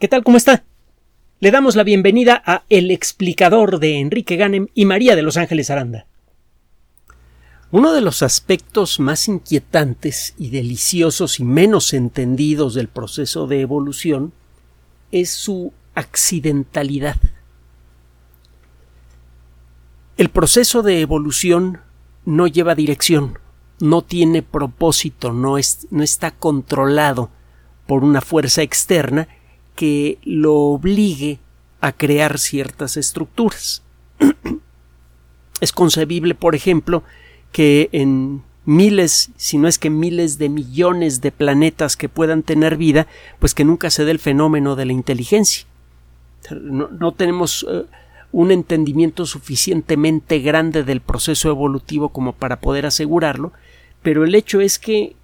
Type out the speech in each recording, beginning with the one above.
¿Qué tal? ¿Cómo está? Le damos la bienvenida a El explicador de Enrique Ganem y María de Los Ángeles Aranda. Uno de los aspectos más inquietantes y deliciosos y menos entendidos del proceso de evolución es su accidentalidad. El proceso de evolución no lleva dirección, no tiene propósito, no, es, no está controlado por una fuerza externa que lo obligue a crear ciertas estructuras. es concebible, por ejemplo, que en miles, si no es que miles de millones de planetas que puedan tener vida, pues que nunca se dé el fenómeno de la inteligencia. No, tenemos eh, un entendimiento suficientemente grande del proceso evolutivo como para poder asegurarlo, pero el hecho es que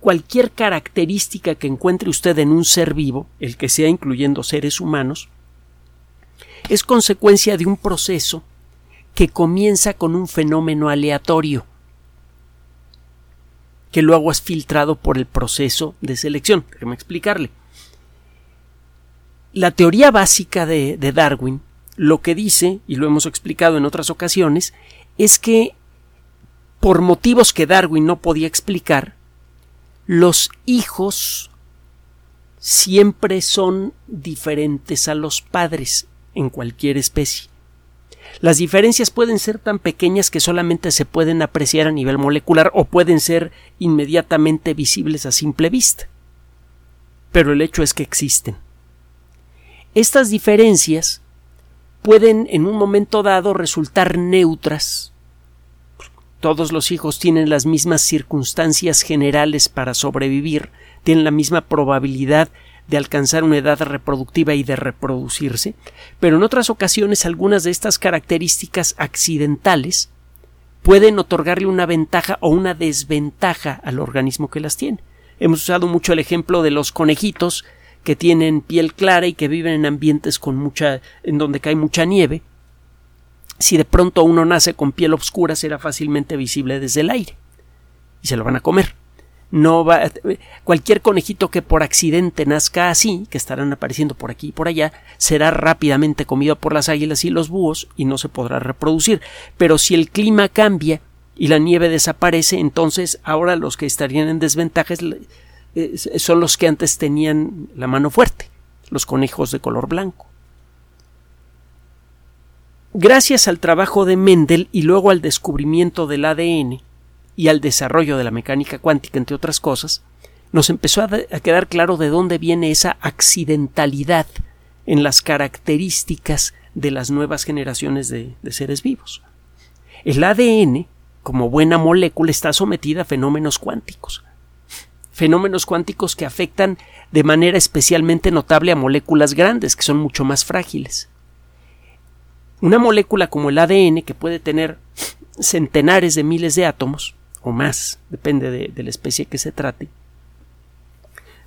cualquier característica que encuentre usted en un ser vivo, el que sea incluyendo seres humanos, es consecuencia de un proceso que comienza con un fenómeno aleatorio, que luego es filtrado por el proceso de selección. Déjeme explicarle. La teoría básica de, de Darwin lo que dice, y lo hemos explicado en otras ocasiones, es que por motivos que Darwin no podía explicar, los hijos siempre son diferentes a los padres en cualquier especie. Las diferencias pueden ser tan pequeñas que solamente se pueden apreciar a nivel molecular o pueden ser inmediatamente visibles a simple vista. Pero el hecho es que existen. Estas diferencias pueden en un momento dado resultar neutras todos los hijos tienen las mismas circunstancias generales para sobrevivir, tienen la misma probabilidad de alcanzar una edad reproductiva y de reproducirse, pero en otras ocasiones algunas de estas características accidentales pueden otorgarle una ventaja o una desventaja al organismo que las tiene. Hemos usado mucho el ejemplo de los conejitos que tienen piel clara y que viven en ambientes con mucha en donde cae mucha nieve si de pronto uno nace con piel oscura será fácilmente visible desde el aire y se lo van a comer. No va cualquier conejito que por accidente nazca así, que estarán apareciendo por aquí y por allá, será rápidamente comido por las águilas y los búhos y no se podrá reproducir. Pero si el clima cambia y la nieve desaparece, entonces ahora los que estarían en desventaja eh, son los que antes tenían la mano fuerte, los conejos de color blanco. Gracias al trabajo de Mendel y luego al descubrimiento del ADN y al desarrollo de la mecánica cuántica, entre otras cosas, nos empezó a, quedar claro de dónde viene esa accidentalidad en las características de las nuevas generaciones de, de seres vivos. El ADN, como buena molécula, está sometida a fenómenos cuánticos. Fenómenos cuánticos que afectan de manera especialmente notable a moléculas grandes, que son mucho más frágiles. Una molécula como el ADN, que puede tener centenares de miles de átomos, o más, depende de, la especie que se trate,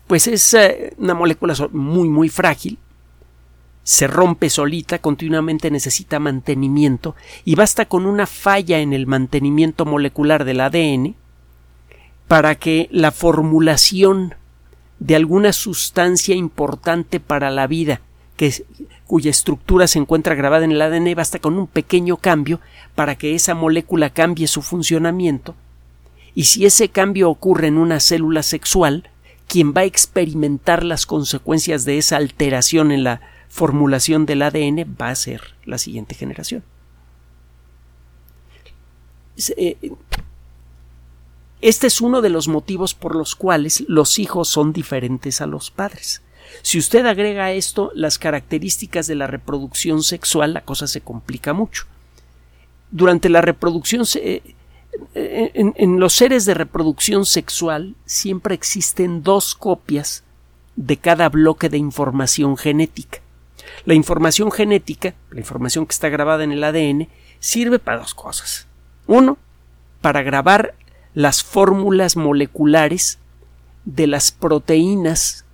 pues es eh, una molécula muy, muy frágil, se rompe solita, continuamente necesita mantenimiento, y basta con una falla en el mantenimiento molecular del ADN para que la formulación de alguna sustancia importante para la vida que, cuya estructura se encuentra grabada en el ADN basta con un pequeño cambio para que esa molécula cambie su funcionamiento y si ese cambio ocurre en una célula sexual, quien va a experimentar las consecuencias de esa alteración en la formulación del ADN va a ser la siguiente generación. Eh, este es uno de los motivos por los cuales los hijos son diferentes a los padres. Si usted agrega a esto las características de la reproducción sexual, la cosa se complica mucho. Durante la reproducción, eh, en, en los seres de reproducción sexual siempre existen dos copias de cada bloque de información genética. La información genética, la información que está grabada en el ADN, sirve para dos cosas. Uno, para grabar las fórmulas moleculares de las proteínas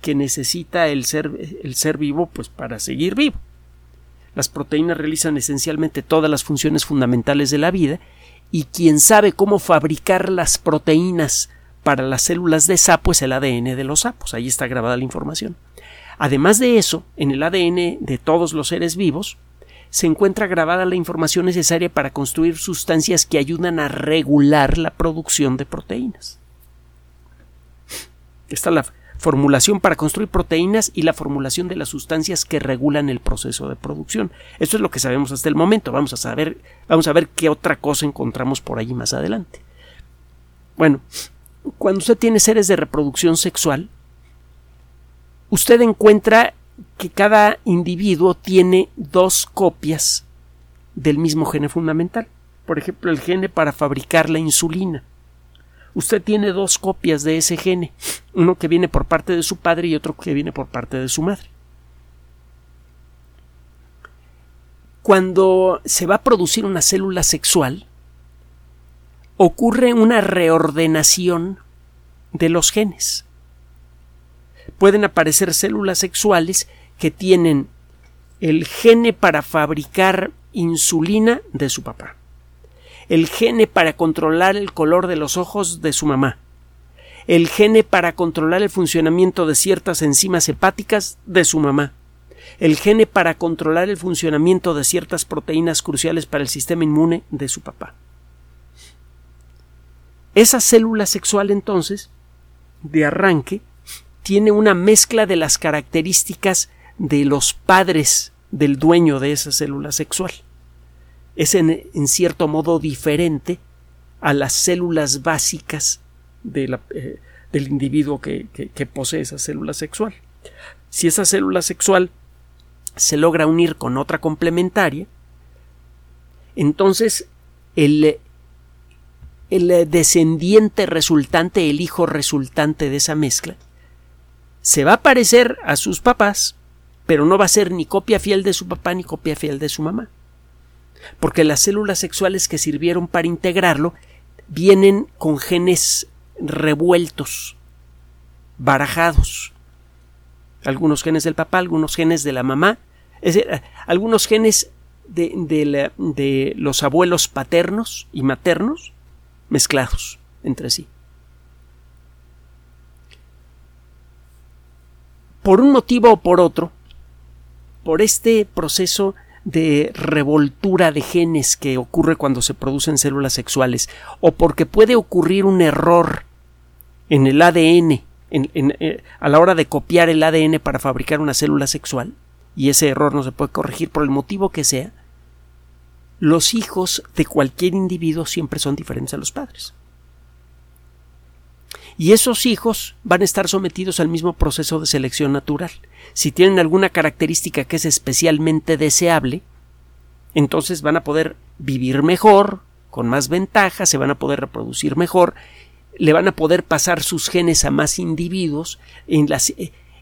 que necesita el ser, el ser vivo pues para seguir vivo. Las proteínas realizan esencialmente todas las funciones fundamentales de la vida y quien sabe cómo fabricar las proteínas para las células de sapo es el ADN de los sapos, ahí está grabada la información. Además de eso, en el ADN de todos los seres vivos se encuentra grabada la información necesaria para construir sustancias que ayudan a regular la producción de proteínas. Está la formulación para construir proteínas y la formulación de las sustancias que regulan el proceso de producción. Esto es lo que sabemos hasta el momento. Vamos a saber, vamos a ver qué otra cosa encontramos por allí más adelante. Bueno, cuando usted tiene seres de reproducción sexual, usted encuentra que cada individuo tiene dos copias del mismo gene fundamental. Por ejemplo, el gene para fabricar la insulina. Usted tiene dos copias de ese gene, uno que viene por parte de su padre y otro que viene por parte de su madre. Cuando se va a producir una célula sexual, ocurre una reordenación de los genes. Pueden aparecer células sexuales que tienen el gene para fabricar insulina de su papá, el gene para controlar el color de los ojos de su mamá, el gene para controlar el funcionamiento de ciertas enzimas hepáticas de su mamá, el gene para controlar el funcionamiento de ciertas proteínas cruciales para el sistema inmune de su papá. Esa célula sexual entonces, de arranque, tiene una mezcla de las características de los padres del dueño de esa célula sexual. Es en, cierto modo diferente a las células básicas eh, del individuo que, posee esa célula sexual. Si esa célula sexual se logra unir con otra complementaria, entonces el descendiente resultante, el hijo resultante de esa mezcla, se va a parecer a sus papás, pero no va a ser ni copia fiel de su papá ni copia fiel de su mamá. Porque las células sexuales que sirvieron para integrarlo vienen con genes revueltos, barajados. Algunos genes del papá, algunos genes de la mamá, es decir, algunos genes de, de los abuelos paternos y maternos, mezclados entre sí. Por un motivo o por otro, por este proceso de revoltura de genes que ocurre cuando se producen células sexuales, o porque puede ocurrir un error en el ADN eh, a la hora de copiar el ADN para fabricar una célula sexual, y ese error no se puede corregir por el motivo que sea, los hijos de cualquier individuo siempre son diferentes a los padres. Y esos hijos van a estar sometidos al mismo proceso de selección natural. Si tienen alguna característica que es especialmente deseable, entonces van a poder vivir mejor, con más ventajas, se van a poder reproducir mejor, le van a poder pasar sus genes a más individuos. En la,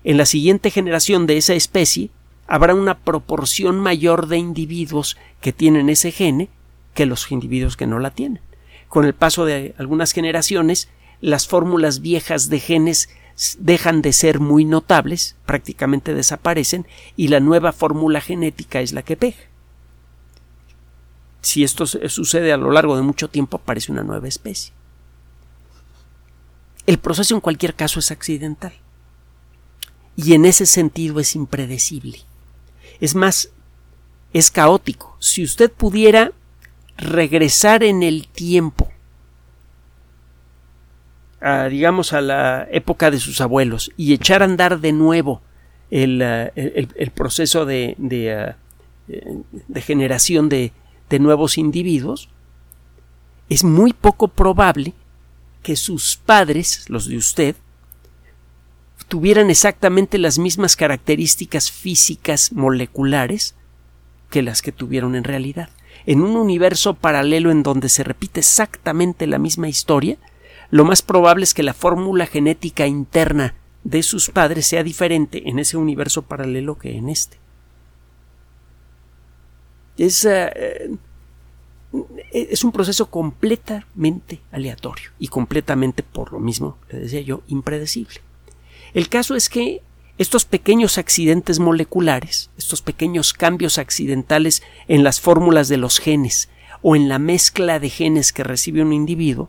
en la siguiente generación de esa especie habrá una proporción mayor de individuos que tienen ese gene que los individuos que no la tienen. Con el paso de algunas generaciones, las fórmulas viejas de genes dejan de ser muy notables, prácticamente desaparecen, y la nueva fórmula genética es la que pega. Si esto sucede a lo largo de mucho tiempo, aparece una nueva especie. El proceso en cualquier caso es accidental. Y en ese sentido es impredecible. Es más, es caótico. Si usted pudiera regresar en el tiempo, digamos, a la época de sus abuelos y echar a andar de nuevo el, eh, proceso de, de, eh, de generación de, de nuevos individuos, es muy poco probable que sus padres, los de usted, tuvieran exactamente las mismas características físicas moleculares que las que tuvieron en realidad. En un universo paralelo en donde se repite exactamente la misma historia, lo más probable es que la fórmula genética interna de sus padres sea diferente en ese universo paralelo que en este. Es, eh, es un proceso completamente aleatorio y completamente, por lo mismo, le decía yo, impredecible. El caso es que estos pequeños accidentes moleculares, estos pequeños cambios accidentales en las fórmulas de los genes o en la mezcla de genes que recibe un individuo,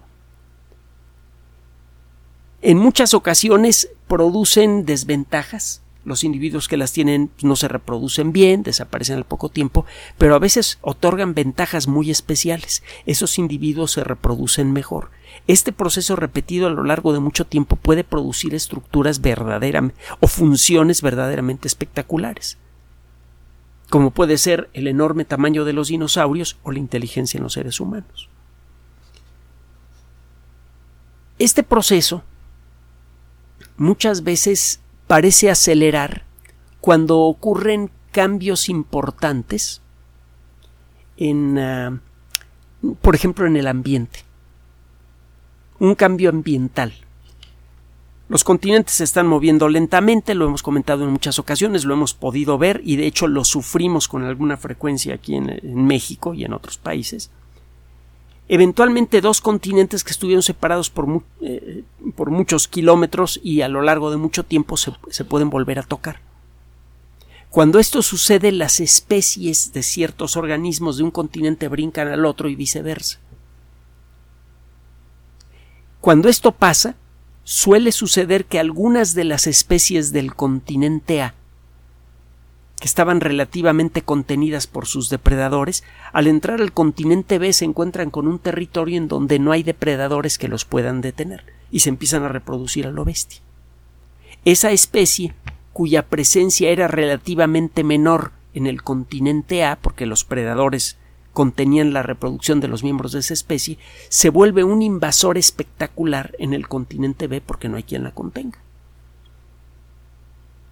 En muchas ocasiones producen desventajas. Los individuos que las tienen no se reproducen bien, desaparecen al poco tiempo, pero a veces otorgan ventajas muy especiales. Esos individuos se reproducen mejor. Este proceso repetido a lo largo de mucho tiempo puede producir estructuras verdaderamente o funciones verdaderamente espectaculares, como puede ser el enorme tamaño de los dinosaurios o la inteligencia en los seres humanos. Este proceso muchas veces parece acelerar cuando ocurren cambios importantes en, ah, por ejemplo, en el ambiente. Un cambio ambiental. Los continentes se están moviendo lentamente, lo hemos comentado en muchas ocasiones, lo hemos podido ver y de hecho lo sufrimos con alguna frecuencia aquí en México y en otros países eventualmente dos continentes que estuvieron separados por, eh, por muchos kilómetros y a lo largo de mucho tiempo se, se pueden volver a tocar. Cuando esto sucede, las especies de ciertos organismos de un continente brincan al otro y viceversa. Cuando esto pasa, suele suceder que algunas de las especies del continente A estaban relativamente contenidas por sus depredadores, al entrar al continente B se encuentran con un territorio en donde no hay depredadores que los puedan detener y se empiezan a reproducir a lo bestia. Esa especie, cuya presencia era relativamente menor en el continente A, porque los predadores contenían la reproducción de los miembros de esa especie, se vuelve un invasor espectacular en el continente B porque no hay quien la contenga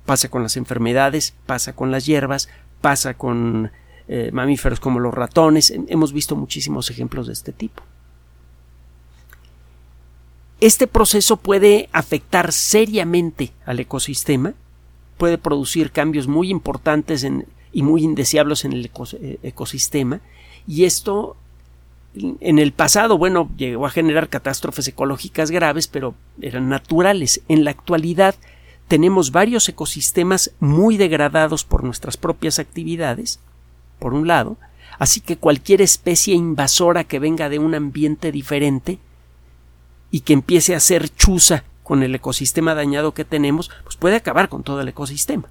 pasa con las enfermedades, pasa con las hierbas, pasa con eh, mamíferos como los ratones. Hemos visto muchísimos ejemplos de este tipo. Este proceso puede afectar seriamente al ecosistema, puede producir cambios muy importantes y muy indeseables en el eh, ecosistema, y esto en el pasado, bueno, llegó a generar catástrofes ecológicas graves, pero eran naturales. En la actualidad tenemos varios ecosistemas muy degradados por nuestras propias actividades, por un lado, así que cualquier especie invasora que venga de un ambiente diferente y que empiece a ser chuza con el ecosistema dañado que tenemos, pues puede acabar con todo el ecosistema.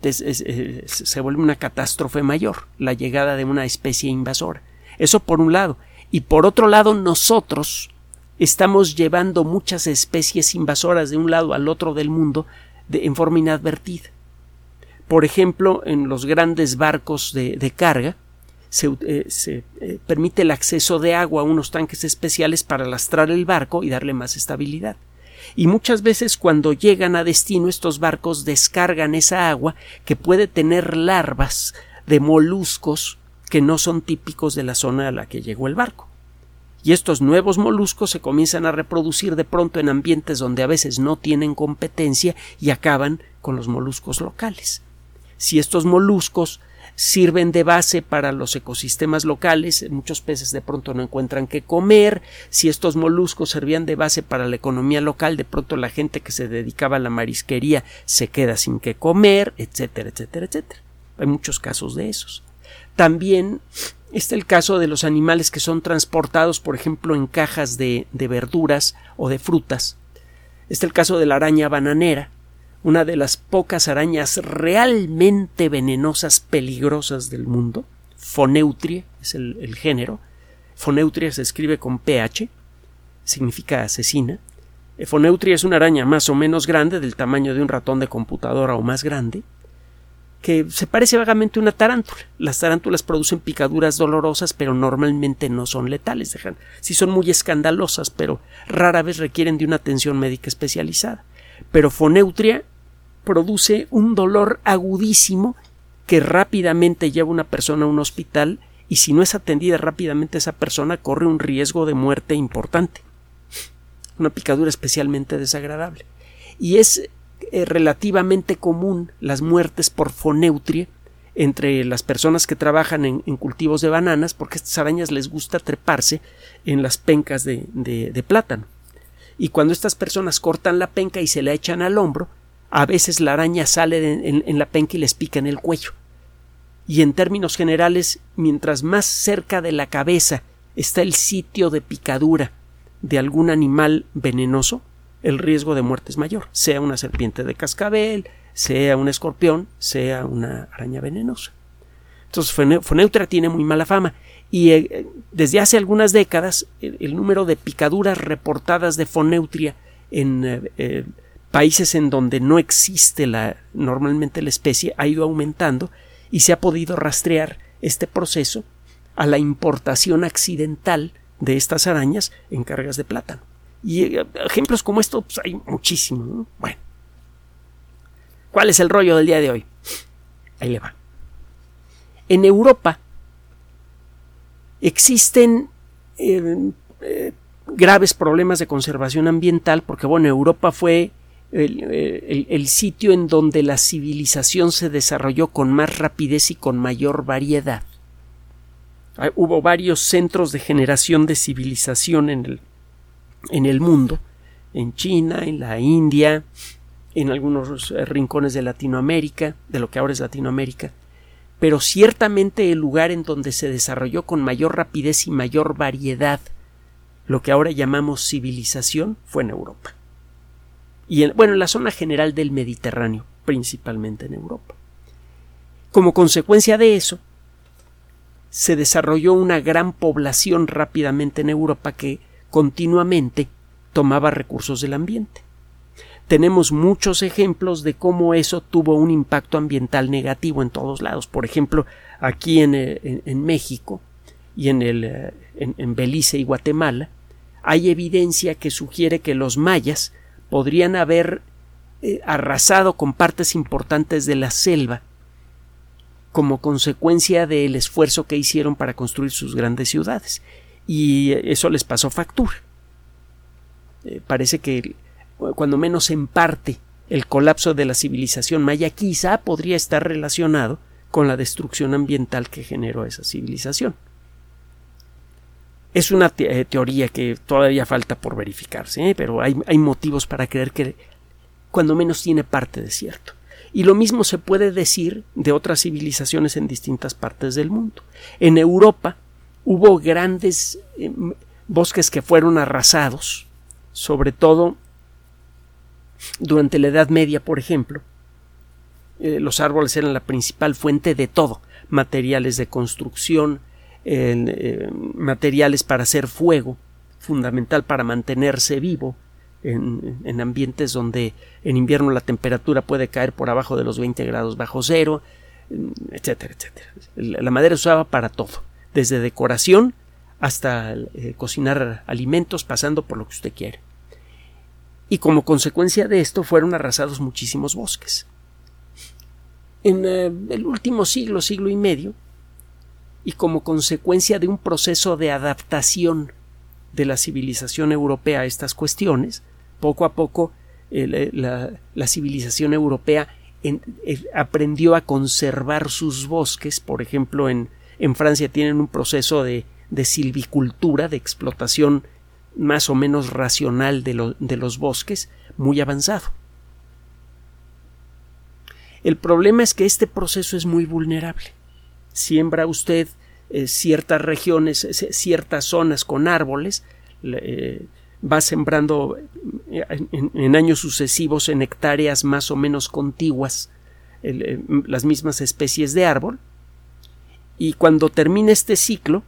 se vuelve una catástrofe mayor la llegada de una especie invasora. Eso por un lado. Y por otro lado, nosotros, estamos llevando muchas especies invasoras de un lado al otro del mundo en forma inadvertida. Por ejemplo, en los grandes barcos de, carga se, eh, eh, permite el acceso de agua a unos tanques especiales para lastrar el barco y darle más estabilidad. Y muchas veces cuando llegan a destino estos barcos descargan esa agua que puede tener larvas de moluscos que no son típicos de la zona a la que llegó el barco y estos nuevos moluscos se comienzan a reproducir de pronto en ambientes donde a veces no tienen competencia y acaban con los moluscos locales. Si estos moluscos sirven de base para los ecosistemas locales, muchos peces de pronto no encuentran qué comer, si estos moluscos servían de base para la economía local, de pronto la gente que se dedicaba a la marisquería se queda sin qué comer, etcétera, etcétera, etcétera. Hay muchos casos de esos. También Está el caso de los animales que son transportados, por ejemplo, en cajas de, verduras o de frutas. Está el caso de la araña bananera, una de las pocas arañas realmente venenosas, peligrosas del mundo. Foneutria es el, el género. Foneutria se escribe con pH, significa asesina. Foneutria es una araña más o menos grande, del tamaño de un ratón de computadora o más grande que se parece vagamente a una tarántula. Las tarántulas producen picaduras dolorosas, pero normalmente no son letales. Dejan, sí son muy escandalosas, pero rara vez requieren de una atención médica especializada. Pero Foneutria produce un dolor agudísimo que rápidamente lleva a una persona a un hospital y si no es atendida rápidamente esa persona corre un riesgo de muerte importante. Una picadura especialmente desagradable. Y es eh, relativamente común las muertes por foneutria entre las personas que trabajan en, cultivos de bananas, porque estas arañas les gusta treparse en las pencas de, de, plátano. Y cuando estas personas cortan la penca y se la echan al hombro, a veces la araña sale en la penca y les pica en el cuello. Y en términos generales, mientras más cerca de la cabeza está el sitio de picadura de algún animal venenoso, el riesgo de muerte es mayor, sea una serpiente de cascabel, sea un escorpión, sea una araña venenosa. Entonces, Foneutra tiene muy mala fama y eh, desde hace algunas décadas el, número de picaduras reportadas de Foneutria en eh, eh, países en donde no existe la, normalmente la especie ha ido aumentando y se ha podido rastrear este proceso a la importación accidental de estas arañas en cargas de plátano. Y ejemplos como estos pues, hay muchísimos. Bueno, ¿cuál es el rollo del día de hoy? Ahí le va. En Europa existen eh, eh, graves problemas de conservación ambiental porque, bueno, Europa fue el, sitio en donde la civilización se desarrolló con más rapidez y con mayor variedad. Ah, hubo varios centros de generación de civilización en el, en el mundo, en China, en la India, en algunos rincones de Latinoamérica, de lo que ahora es Latinoamérica, pero ciertamente el lugar en donde se desarrolló con mayor rapidez y mayor variedad lo que ahora llamamos civilización fue en Europa. Y en, bueno, en la zona general del Mediterráneo, principalmente en Europa. Como consecuencia de eso, se desarrolló una gran población rápidamente en Europa que continuamente tomaba recursos del ambiente tenemos muchos ejemplos de cómo eso tuvo un impacto ambiental negativo en todos lados. Por ejemplo, aquí en, eh, México y eh, en, Belice y Guatemala, hay evidencia que sugiere que los mayas podrían haber eh, arrasado con partes importantes de la selva como consecuencia del esfuerzo que hicieron para construir sus grandes ciudades. Y eso les pasó factura. parece que cuando menos en parte, el colapso de la civilización maya quizá podría estar relacionado con la destrucción ambiental que generó esa civilización. Es una eh, teoría que todavía falta por verificarse, ¿eh? pero hay, hay motivos para creer que cuando menos tiene parte de cierto. Y lo mismo se puede decir de otras civilizaciones en distintas partes del mundo. En Europa hubo grandes eh, bosques que fueron arrasados, sobre todo durante la Edad Media, por ejemplo, eh, los árboles eran la principal fuente de todo, materiales de construcción, eh, materiales para hacer fuego, fundamental para mantenerse vivo en, ambientes donde en invierno la temperatura puede caer por abajo de los 20 grados bajo cero, etcétera, etcétera. La madera se usaba para todo, desde decoración hasta eh, cocinar alimentos, pasando por lo que usted quiere y como consecuencia de esto fueron arrasados muchísimos bosques. En eh, el último siglo, siglo y medio, y como consecuencia de un proceso de adaptación de la civilización europea a estas cuestiones, poco a poco eh, la, civilización europea aprendió a conservar sus bosques. Por ejemplo, en, en Francia tienen un proceso de, silvicultura, de explotación más o menos racional de, los bosques muy avanzado. El problema es que este proceso es muy vulnerable. Siembra usted eh, ciertas regiones, ciertas zonas con árboles, eh, va sembrando eh, en, años sucesivos en hectáreas más o menos contiguas las mismas especies de árbol, y cuando termina este ciclo,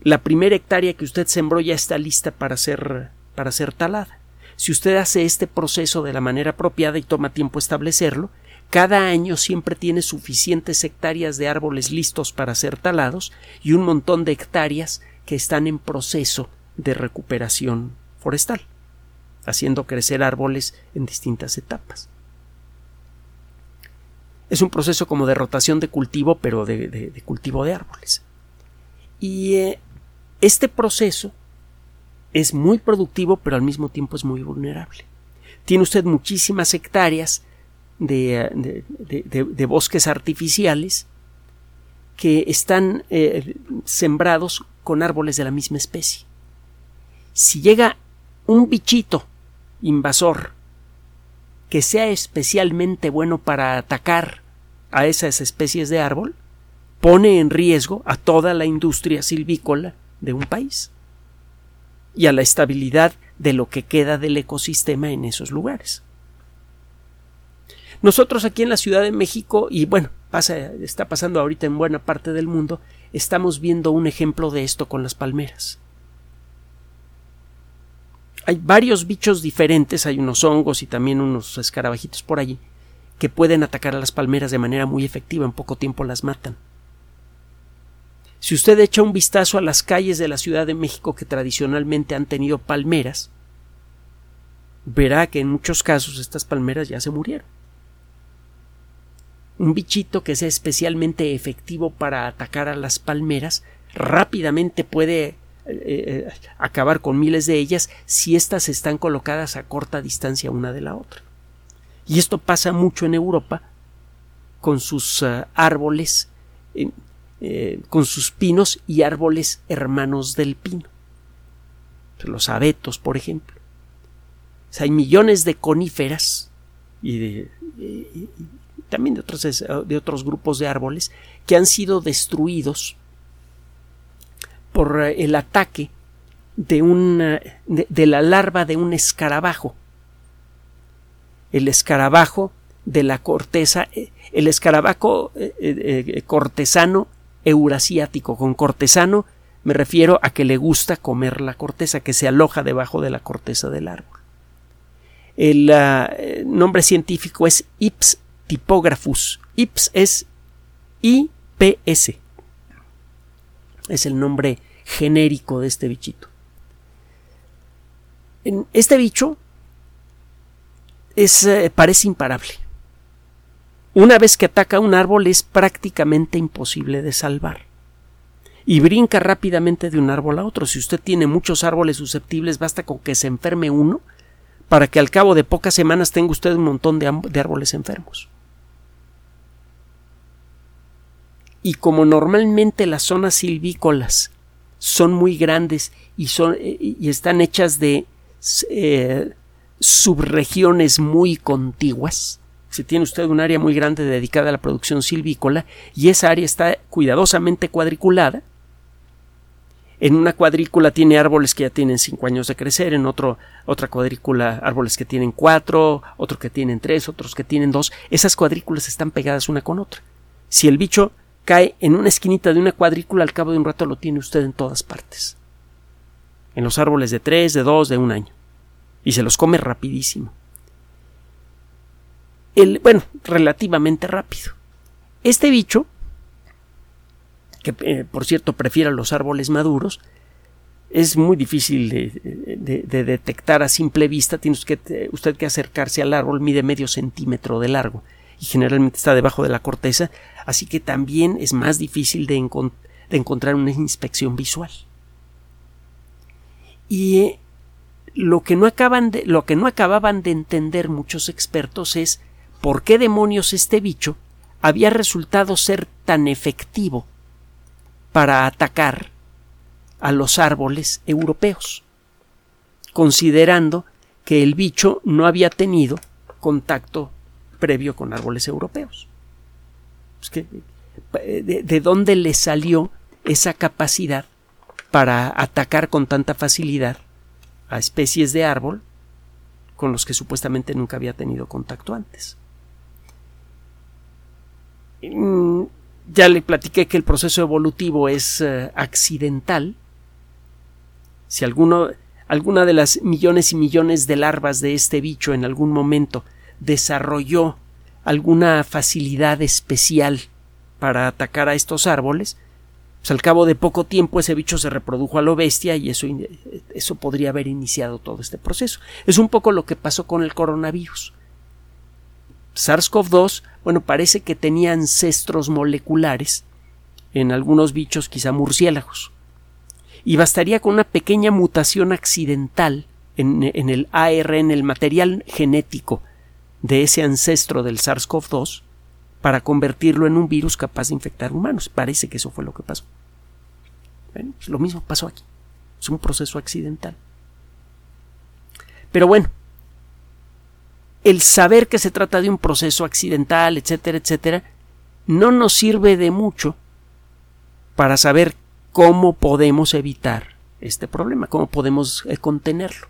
la primera hectárea que usted sembró ya está lista para ser, para ser talada. Si usted hace este proceso de la manera apropiada y toma tiempo establecerlo, cada año siempre tiene suficientes hectáreas de árboles listos para ser talados y un montón de hectáreas que están en proceso de recuperación forestal, haciendo crecer árboles en distintas etapas. Es un proceso como de rotación de cultivo, pero de, cultivo de árboles. Y eh, este proceso es muy productivo, pero al mismo tiempo es muy vulnerable. Tiene usted muchísimas hectáreas de, bosques artificiales que están eh, sembrados con árboles de la misma especie. Si llega un bichito invasor que sea especialmente bueno para atacar a esas especies de árbol, pone en riesgo a toda la industria silvícola de un país. y a la estabilidad de lo que queda del ecosistema en esos lugares. Nosotros aquí en la Ciudad de México, y bueno, pasa, está pasando ahorita en buena parte del mundo, estamos viendo un ejemplo de esto con las palmeras. Hay varios bichos diferentes, hay unos hongos y también unos escarabajitos por allí, que pueden atacar a las palmeras de manera muy efectiva, en poco tiempo las matan. Si usted echa un vistazo a las calles de la Ciudad de México que tradicionalmente han tenido palmeras, verá que en muchos casos estas palmeras ya se murieron. Un bichito que sea especialmente efectivo para atacar a las palmeras rápidamente puede eh, eh, acabar con miles de ellas si éstas están colocadas a corta distancia una de la otra. Y esto pasa mucho en Europa con sus uh, árboles, eh, con sus pinos y árboles hermanos del pino. Los abetos, por ejemplo. hay millones de coníferas y de, también de otros, de otros grupos de árboles que han sido destruidos por eh, el ataque de, una, de, la larva de un escarabajo. El escarabajo de la corteza, eh, el escarabajo eh, cortesano eurasiático. Con cortesano me refiero a que le gusta comer la corteza, que se aloja debajo de la corteza del árbol. El ah, nombre científico es Ips Typographus. Ips es IPS. Es el nombre genérico de este bichito. Este bicho es, eh, parece imparable. Una vez que ataca un árbol es prácticamente imposible de salvar. Y brinca rápidamente de un árbol a otro. Si usted tiene muchos árboles susceptibles, basta con que se enferme uno para que al cabo de pocas semanas tenga usted un montón de árboles enfermos. Y como normalmente las zonas silvícolas son muy grandes y, son, eh, y están hechas de eh, subregiones muy contiguas, si tiene usted un área muy grande dedicada a la producción silvícola y esa área está cuidadosamente cuadriculada, en una cuadrícula tiene árboles que ya tienen cinco años de crecer, en otro, otra cuadrícula árboles que tienen cuatro, otro que tienen tres, otros que tienen dos. Esas cuadrículas están pegadas una con otra. Si el bicho cae en una esquinita de una cuadrícula, al cabo de un rato lo tiene usted en todas partes. En los árboles de tres, de dos, de un año. Y se los come rapidísimo. El, bueno, relativamente rápido. Este bicho, que eh, por cierto prefiere los árboles maduros, es muy difícil de, detectar a simple vista. Tiene usted, usted que acercarse al árbol, mide medio centímetro de largo y generalmente está debajo de la corteza, así que también es más difícil de, encontrar una inspección visual. Y eh, lo que, no acaban lo que no acababan de entender muchos expertos es por qué demonios este bicho había resultado ser tan efectivo para atacar a los árboles europeos, considerando que el bicho no había tenido contacto previo con árboles europeos. de, dónde le salió esa capacidad para atacar con tanta facilidad a especies de árbol con los que supuestamente nunca había tenido contacto antes? Mm, ya le platiqué que el proceso evolutivo es eh, accidental. Si alguno, alguna de las millones y millones de larvas de este bicho en algún momento desarrolló alguna facilidad especial para atacar a estos árboles, pues al cabo de poco tiempo ese bicho se reprodujo a lo bestia y eso, eso podría haber iniciado todo este proceso. Es un poco lo que pasó con el coronavirus. SARS-CoV-2, bueno, parece que tenía ancestros moleculares en algunos bichos, quizá murciélagos. Y bastaría con una pequeña mutación accidental en, en el ARN, el material genético de ese ancestro del SARS-CoV-2 para convertirlo en un virus capaz de infectar humanos. Parece que eso fue lo que pasó. Pues lo mismo pasó aquí. Es un proceso accidental. Pero bueno, el saber que se trata de un proceso accidental, etcétera, etcétera, no nos sirve de mucho para saber cómo podemos evitar este problema, cómo podemos eh, contenerlo.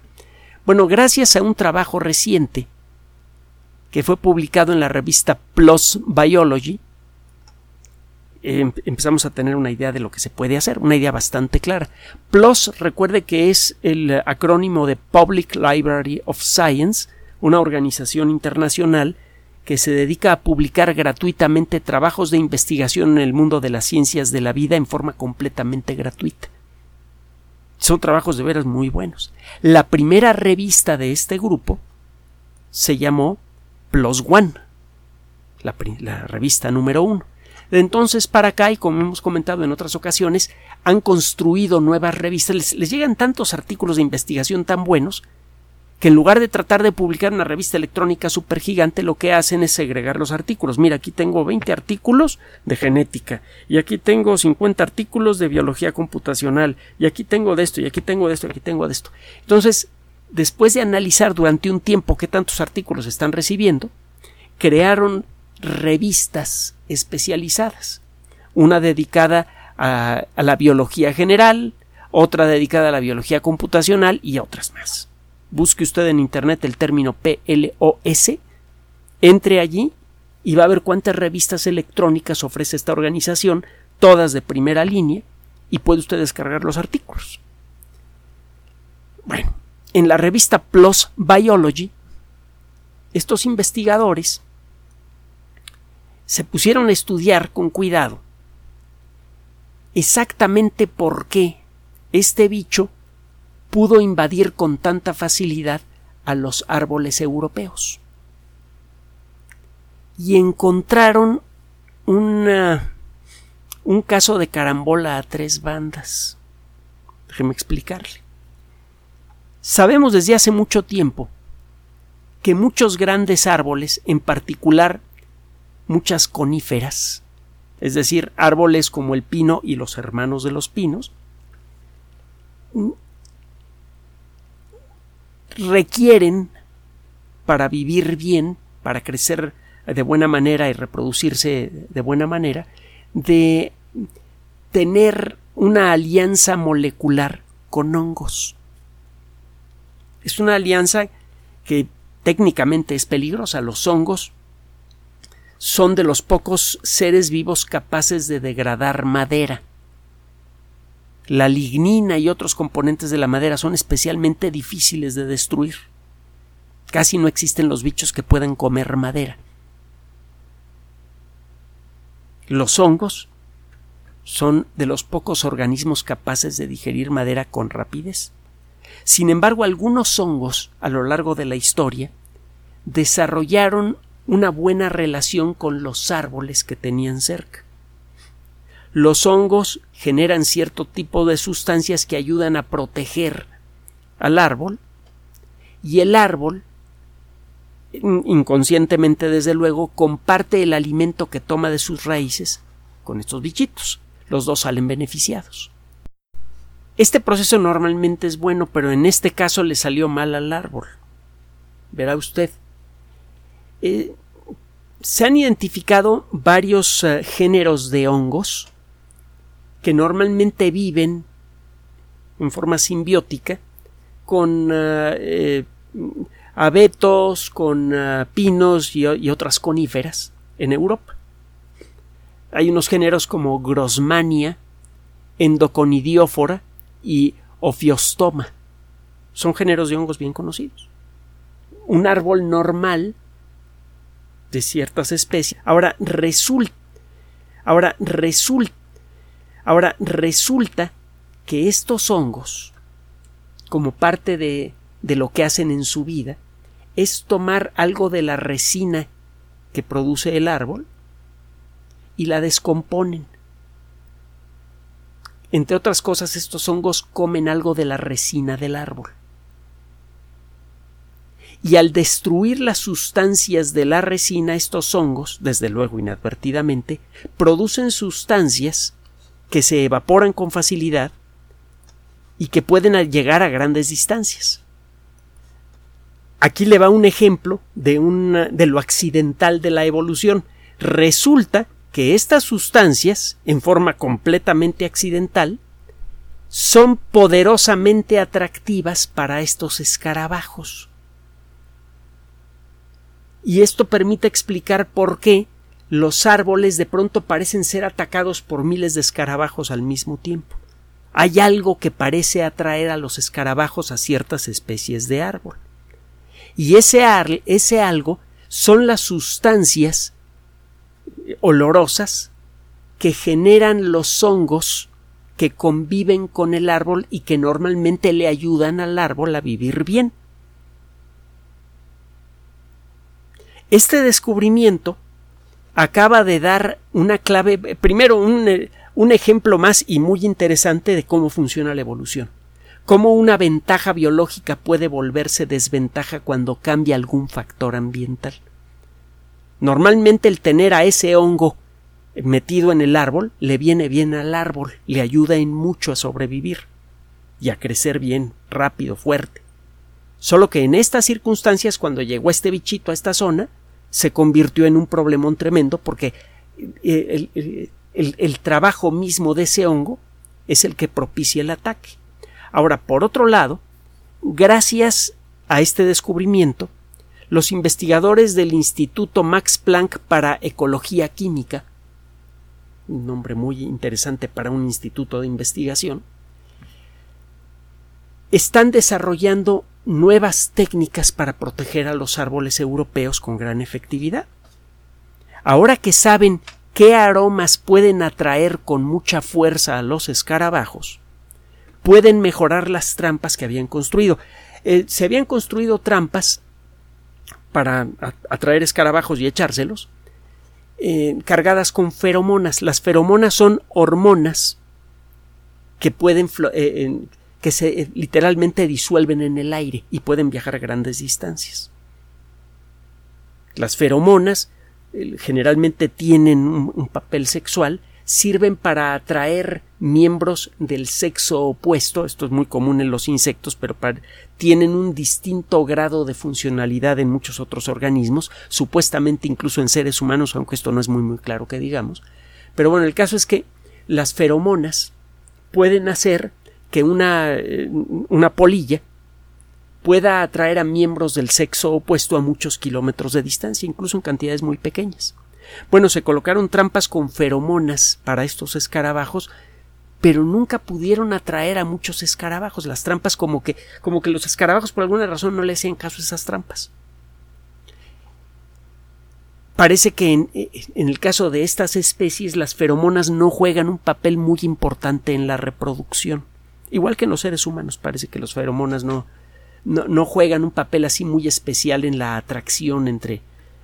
Bueno, gracias a un trabajo reciente que fue publicado en la revista PLOS Biology, em, empezamos a tener una idea de lo que se puede hacer, una idea bastante clara. PLOS, recuerde que es el acrónimo de Public Library of Science, una organización internacional que se dedica a publicar gratuitamente trabajos de investigación en el mundo de las ciencias de la vida en forma completamente gratuita. Son trabajos de veras muy buenos. La primera revista de este grupo se llamó Plus One, la, revista número uno. De entonces para acá, y como hemos comentado en otras ocasiones, han construido nuevas revistas. les llegan tantos artículos de investigación tan buenos que en lugar de tratar de publicar una revista electrónica supergigante, lo que hacen es segregar los artículos. Mira, aquí tengo 20 artículos de genética, y aquí tengo 50 artículos de biología computacional, y aquí tengo de esto, y aquí tengo de esto, y aquí tengo de esto. Entonces, después de analizar durante un tiempo qué tantos artículos están recibiendo, crearon revistas especializadas. Una dedicada a, la biología general, otra dedicada a la biología computacional y otras más busque usted en internet el término PLOS, entre allí y va a ver cuántas revistas electrónicas ofrece esta organización, todas de primera línea, y puede usted descargar los artículos. Bueno, en la revista PLOS Biology, estos investigadores se pusieron a estudiar con cuidado exactamente por qué este bicho pudo invadir con tanta facilidad a los árboles europeos. Y encontraron una, un caso de carambola a tres bandas. Déjeme explicarle. Sabemos desde hace mucho tiempo que muchos grandes árboles, en particular muchas coníferas, es decir, árboles como el pino y los hermanos de los pinos, requieren para vivir bien, para crecer de buena manera y reproducirse de buena manera, de tener una alianza molecular con hongos. Es una alianza que técnicamente es peligrosa. Los hongos son de los pocos seres vivos capaces de degradar madera. La lignina y otros componentes de la madera son especialmente difíciles de destruir. Casi no existen los bichos que puedan comer madera. Los hongos son de los pocos organismos capaces de digerir madera con rapidez. Sin embargo, algunos hongos a lo largo de la historia desarrollaron una buena relación con los árboles que tenían cerca. Los hongos generan cierto tipo de sustancias que ayudan a proteger al árbol y el árbol inconscientemente desde luego comparte el alimento que toma de sus raíces con estos bichitos. Los dos salen beneficiados. Este proceso normalmente es bueno, pero en este caso le salió mal al árbol. Verá usted. Eh, se han identificado varios eh, géneros de hongos que normalmente viven en forma simbiótica con eh, abetos, con pinos y, otras coníferas en Europa. Hay unos géneros como Grossmania, Endoconidiófora y Ophiostoma. Son géneros de hongos bien conocidos. Un árbol normal de ciertas especies. Ahora resulta, ahora resulta Ahora, resulta que estos hongos, como parte de, de lo que hacen en su vida, es tomar algo de la resina que produce el árbol y la descomponen. Entre otras cosas, estos hongos comen algo de la resina del árbol. Y al destruir las sustancias de la resina, estos hongos, desde luego inadvertidamente, producen sustancias que se evaporan con facilidad y que pueden llegar a grandes distancias. Aquí le va un ejemplo de, de lo accidental de la evolución. Resulta que estas sustancias, en forma completamente accidental, son poderosamente atractivas para estos escarabajos. Y esto permite explicar por qué los árboles de pronto parecen ser atacados por miles de escarabajos al mismo tiempo. Hay algo que parece atraer a los escarabajos a ciertas especies de árbol. Y ese, ese algo son las sustancias olorosas que generan los hongos que conviven con el árbol y que normalmente le ayudan al árbol a vivir bien. Este descubrimiento acaba de dar una clave, primero un, un, ejemplo más y muy interesante de cómo funciona la evolución. Cómo una ventaja biológica puede volverse desventaja cuando cambia algún factor ambiental. Normalmente el tener a ese hongo metido en el árbol le viene bien al árbol, le ayuda en mucho a sobrevivir y a crecer bien, rápido, fuerte. Solo que en estas circunstancias, cuando llegó este bichito a esta zona, se convirtió en un problemón tremendo porque eh, el, el, trabajo mismo de ese hongo es el que propicia el ataque. Ahora, por otro lado, gracias a este descubrimiento, los investigadores del Instituto Max Planck para Ecología Química un nombre muy interesante para un instituto de investigación, están desarrollando nuevas técnicas para proteger a los árboles europeos con gran efectividad. Ahora que saben qué aromas pueden atraer con mucha fuerza a los escarabajos, pueden mejorar las trampas que habían construido. Eh, se habían construido trampas para atraer escarabajos y echárselos, eh, cargadas con feromonas. Las feromonas son hormonas que pueden eh, que se eh, literalmente disuelven en el aire y pueden viajar a grandes distancias. Las feromonas generalmente tienen un papel sexual sirven para atraer miembros del sexo opuesto, esto es muy común en los insectos, pero tienen un distinto grado de funcionalidad en muchos otros organismos, supuestamente incluso en seres humanos, aunque esto no es muy muy claro que digamos. Pero bueno, el caso es que las feromonas pueden hacer que una, eh, una polilla pueda atraer a miembros del sexo opuesto a muchos kilómetros de distancia, incluso en cantidades muy pequeñas. Bueno, se colocaron trampas con feromonas para estos escarabajos, pero nunca pudieron atraer a muchos escarabajos. Las trampas como que, como que los escarabajos por alguna razón no le hacían caso a esas trampas. Parece que en, en, el caso de estas especies las feromonas no juegan un papel muy importante en la reproducción. Igual que en los seres humanos parece que las feromonas no, no, no juegan un papel así muy especial en la atracción entre,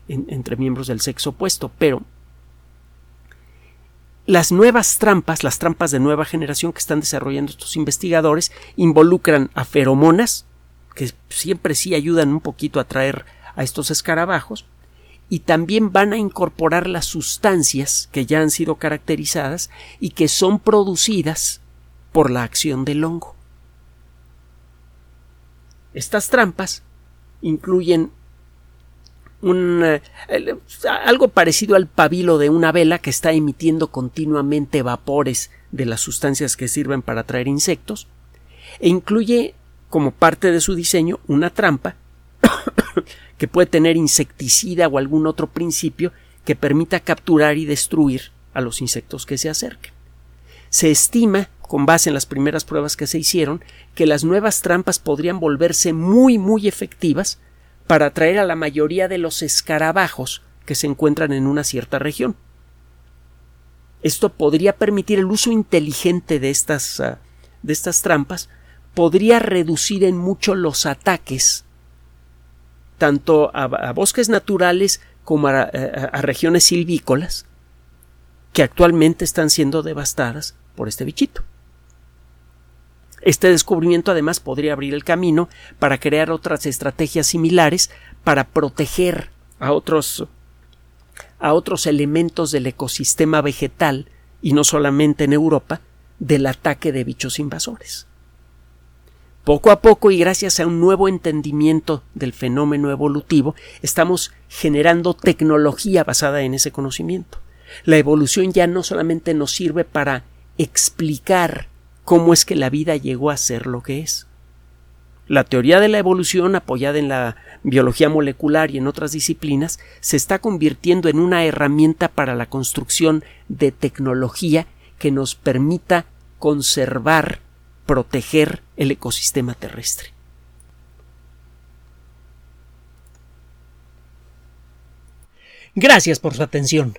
entre miembros del sexo opuesto, pero las nuevas trampas, las trampas de nueva generación que están desarrollando estos investigadores, involucran a feromonas, que siempre sí ayudan un poquito a atraer a estos escarabajos, y también van a incorporar las sustancias que ya han sido caracterizadas y que son producidas por la acción del hongo. Estas trampas incluyen eh, algo parecido al pabilo de una vela que está emitiendo continuamente vapores de las sustancias que sirven para atraer insectos, e incluye como parte de su diseño una trampa que puede tener insecticida o algún otro principio que permita capturar y destruir a los insectos que se acerquen. Se estima, con base en las primeras pruebas que se hicieron, que las nuevas trampas podrían volverse muy muy efectivas para atraer a la mayoría de los escarabajos que se encuentran en una cierta región. Esto podría permitir el uso inteligente de estas, ah, de estas trampas, podría reducir en mucho los ataques tanto a, bosques naturales como a regiones silvícolas que actualmente están siendo devastadas por este bichito. Este descubrimiento además podría abrir el camino para crear otras estrategias similares para proteger a otros a otros elementos del ecosistema vegetal y no solamente en Europa del ataque de bichos invasores. Poco a poco y gracias a un nuevo entendimiento del fenómeno evolutivo, estamos generando tecnología basada en ese conocimiento. La evolución ya no solamente nos sirve para explicar cómo es que la vida llegó a ser lo que es. La teoría de la evolución, apoyada en la biología molecular y en otras disciplinas, se está convirtiendo en una herramienta para la construcción de tecnología que nos permita conservar, proteger el ecosistema terrestre. Gracias por su atención.